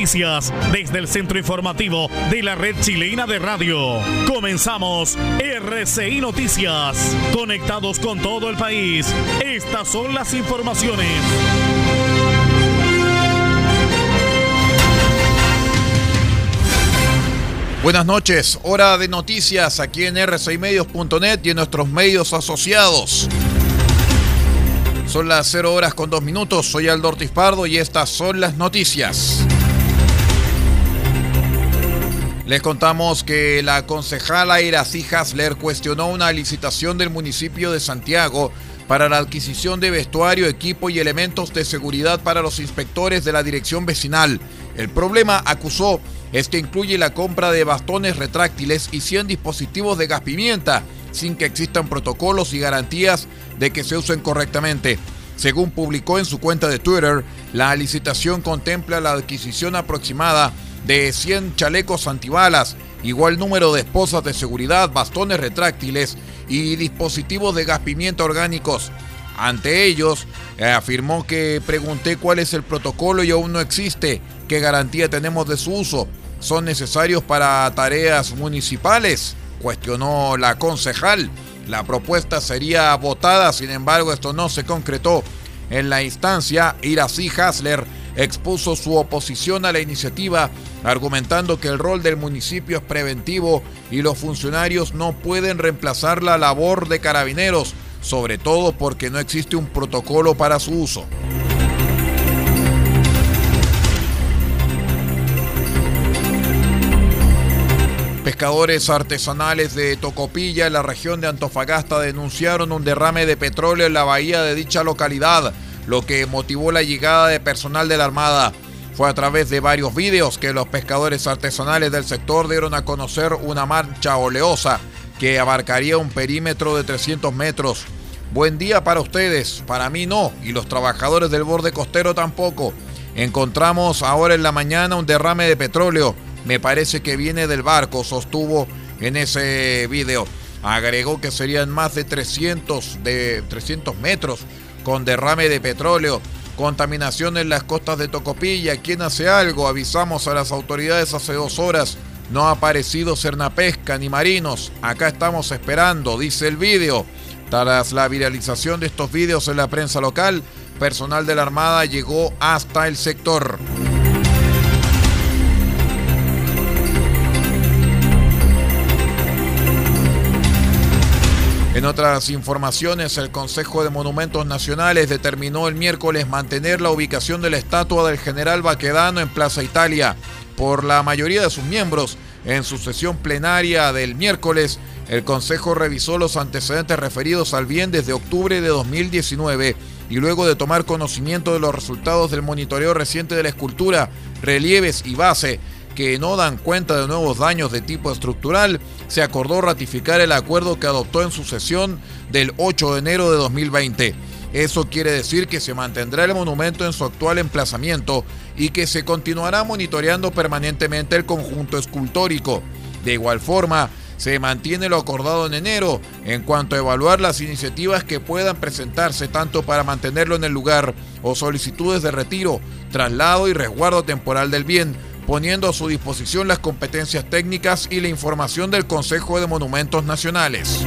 Noticias desde el centro informativo de la red chilena de radio. Comenzamos RCI Noticias. Conectados con todo el país. Estas son las informaciones. Buenas noches, hora de noticias aquí en rcimedios.net y en nuestros medios asociados. Son las 0 horas con 2 minutos, soy Aldo Ortiz Pardo y estas son las noticias. Les contamos que la concejala Iracy Hasler cuestionó una licitación del municipio de Santiago para la adquisición de vestuario, equipo y elementos de seguridad para los inspectores de la dirección vecinal. El problema, acusó, es que incluye la compra de bastones retráctiles y 100 dispositivos de gas pimienta, sin que existan protocolos y garantías de que se usen correctamente. Según publicó en su cuenta de Twitter, la licitación contempla la adquisición aproximada de 100 chalecos antibalas, igual número de esposas de seguridad, bastones retráctiles y dispositivos de gas pimienta orgánicos. Ante ellos, eh, afirmó que pregunté cuál es el protocolo y aún no existe. ¿Qué garantía tenemos de su uso? ¿Son necesarios para tareas municipales? Cuestionó la concejal. La propuesta sería votada, sin embargo, esto no se concretó. En la instancia, Iracy Hasler expuso su oposición a la iniciativa, argumentando que el rol del municipio es preventivo y los funcionarios no pueden reemplazar la labor de carabineros, sobre todo porque no existe un protocolo para su uso. Pescadores artesanales de Tocopilla, en la región de Antofagasta, denunciaron un derrame de petróleo en la bahía de dicha localidad, lo que motivó la llegada de personal de la Armada. Fue a través de varios vídeos que los pescadores artesanales del sector dieron a conocer una marcha oleosa que abarcaría un perímetro de 300 metros. Buen día para ustedes, para mí no, y los trabajadores del borde costero tampoco. Encontramos ahora en la mañana un derrame de petróleo me parece que viene del barco, sostuvo en ese video. Agregó que serían más de 300, de 300 metros con derrame de petróleo, contaminación en las costas de Tocopilla. ¿Quién hace algo? Avisamos a las autoridades hace dos horas. No ha aparecido Cernapesca ni marinos. Acá estamos esperando, dice el video. Tras la viralización de estos videos en la prensa local, personal de la Armada llegó hasta el sector. En otras informaciones, el Consejo de Monumentos Nacionales determinó el miércoles mantener la ubicación de la estatua del general Baquedano en Plaza Italia. Por la mayoría de sus miembros, en su sesión plenaria del miércoles, el Consejo revisó los antecedentes referidos al bien desde octubre de 2019 y luego de tomar conocimiento de los resultados del monitoreo reciente de la escultura, relieves y base, que no dan cuenta de nuevos daños de tipo estructural, se acordó ratificar el acuerdo que adoptó en su sesión del 8 de enero de 2020. Eso quiere decir que se mantendrá el monumento en su actual emplazamiento y que se continuará monitoreando permanentemente el conjunto escultórico. De igual forma, se mantiene lo acordado en enero en cuanto a evaluar las iniciativas que puedan presentarse tanto para mantenerlo en el lugar o solicitudes de retiro, traslado y resguardo temporal del bien, poniendo a su disposición las competencias técnicas y la información del Consejo de Monumentos Nacionales.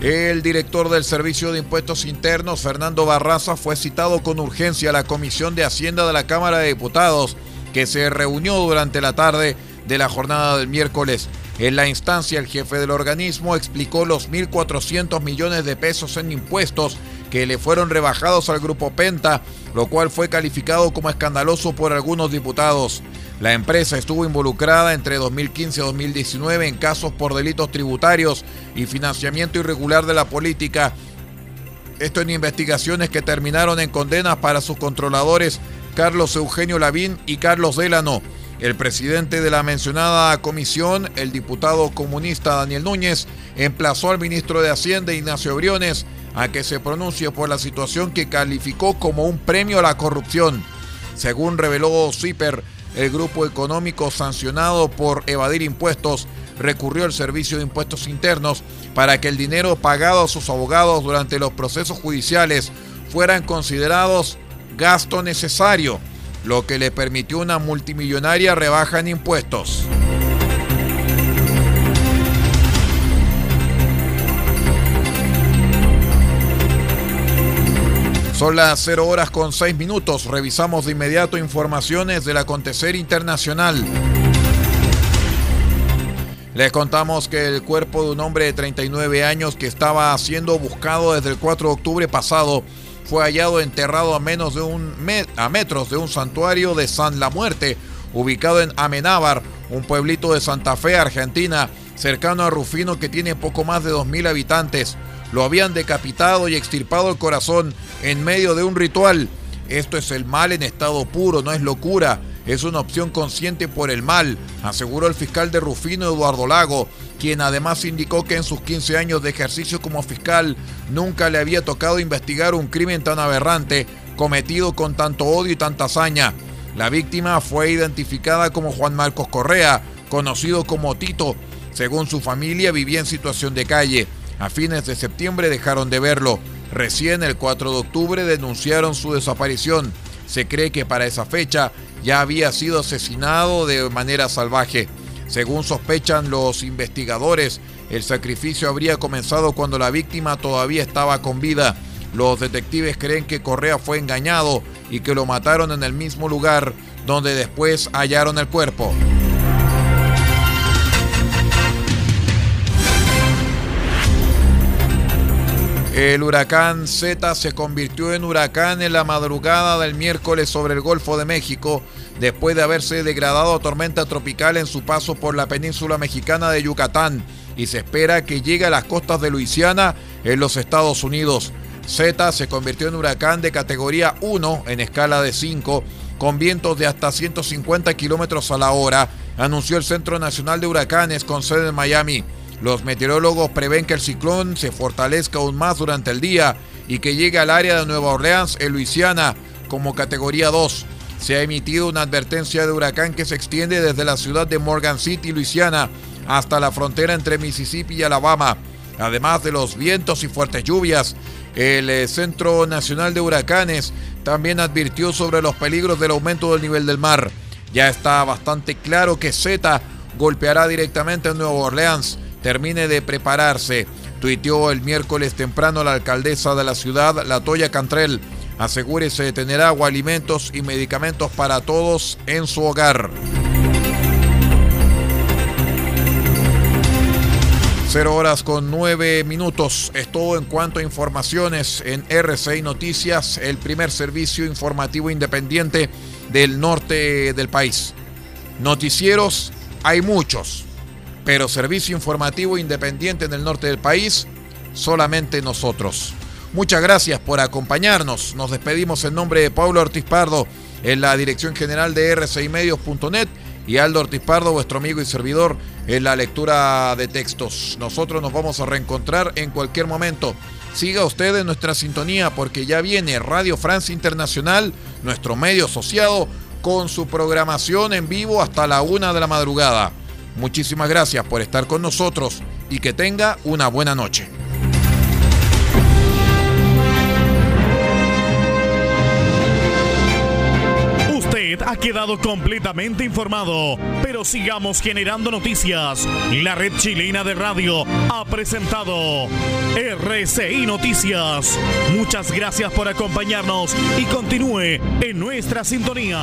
El director del Servicio de Impuestos Internos, Fernando Barraza, fue citado con urgencia a la Comisión de Hacienda de la Cámara de Diputados, que se reunió durante la tarde de la jornada del miércoles. En la instancia, el jefe del organismo explicó los 1.400 millones de pesos en impuestos que le fueron rebajados al grupo Penta, lo cual fue calificado como escandaloso por algunos diputados. La empresa estuvo involucrada entre 2015 y 2019 en casos por delitos tributarios y financiamiento irregular de la política. Esto en investigaciones que terminaron en condenas para sus controladores Carlos Eugenio Lavín y Carlos Delano. El presidente de la mencionada comisión, el diputado comunista Daniel Núñez, emplazó al ministro de Hacienda Ignacio Briones a que se pronuncie por la situación que calificó como un premio a la corrupción. Según reveló Zipper, el grupo económico sancionado por evadir impuestos recurrió al Servicio de Impuestos Internos para que el dinero pagado a sus abogados durante los procesos judiciales fueran considerados gasto necesario, lo que le permitió una multimillonaria rebaja en impuestos. Son las 0 horas con 6 minutos. Revisamos de inmediato informaciones del acontecer internacional. Les contamos que el cuerpo de un hombre de 39 años que estaba siendo buscado desde el 4 de octubre pasado fue hallado enterrado a menos de un a metros de un santuario de San La Muerte, ubicado en Amenábar, un pueblito de Santa Fe, Argentina, cercano a Rufino que tiene poco más de 2.000 habitantes. Lo habían decapitado y extirpado el corazón en medio de un ritual. Esto es el mal en estado puro, no es locura. Es una opción consciente por el mal, aseguró el fiscal de Rufino Eduardo Lago, quien además indicó que en sus 15 años de ejercicio como fiscal nunca le había tocado investigar un crimen tan aberrante, cometido con tanto odio y tanta hazaña. La víctima fue identificada como Juan Marcos Correa, conocido como Tito. Según su familia, vivía en situación de calle. A fines de septiembre dejaron de verlo. Recién el 4 de octubre denunciaron su desaparición. Se cree que para esa fecha ya había sido asesinado de manera salvaje. Según sospechan los investigadores, el sacrificio habría comenzado cuando la víctima todavía estaba con vida. Los detectives creen que Correa fue engañado y que lo mataron en el mismo lugar donde después hallaron el cuerpo. El huracán Z se convirtió en huracán en la madrugada del miércoles sobre el Golfo de México, después de haberse degradado a tormenta tropical en su paso por la península mexicana de Yucatán, y se espera que llegue a las costas de Luisiana en los Estados Unidos. Z se convirtió en huracán de categoría 1 en escala de 5, con vientos de hasta 150 kilómetros a la hora, anunció el Centro Nacional de Huracanes con sede en Miami. Los meteorólogos prevén que el ciclón se fortalezca aún más durante el día y que llegue al área de Nueva Orleans, en Luisiana, como categoría 2. Se ha emitido una advertencia de huracán que se extiende desde la ciudad de Morgan City, Luisiana, hasta la frontera entre Mississippi y Alabama. Además de los vientos y fuertes lluvias, el eh, Centro Nacional de Huracanes también advirtió sobre los peligros del aumento del nivel del mar. Ya está bastante claro que Z golpeará directamente a Nueva Orleans termine de prepararse, tuiteó el miércoles temprano la alcaldesa de la ciudad, Latoya Cantrell. Asegúrese de tener agua, alimentos y medicamentos para todos en su hogar. Cero horas con nueve minutos. Es todo en cuanto a informaciones en RCI Noticias, el primer servicio informativo independiente del norte del país. Noticieros hay muchos pero servicio informativo independiente en el norte del país, solamente nosotros. Muchas gracias por acompañarnos. Nos despedimos en nombre de Pablo Ortiz Pardo en la dirección general de rcimedios.net y Aldo Ortiz Pardo, vuestro amigo y servidor, en la lectura de textos. Nosotros nos vamos a reencontrar en cualquier momento. Siga usted en nuestra sintonía porque ya viene Radio France Internacional, nuestro medio asociado, con su programación en vivo hasta la una de la madrugada. Muchísimas gracias por estar con nosotros y que tenga una buena noche. Usted ha quedado completamente informado, pero sigamos generando noticias. La red chilena de radio ha presentado RCI Noticias. Muchas gracias por acompañarnos y continúe en nuestra sintonía.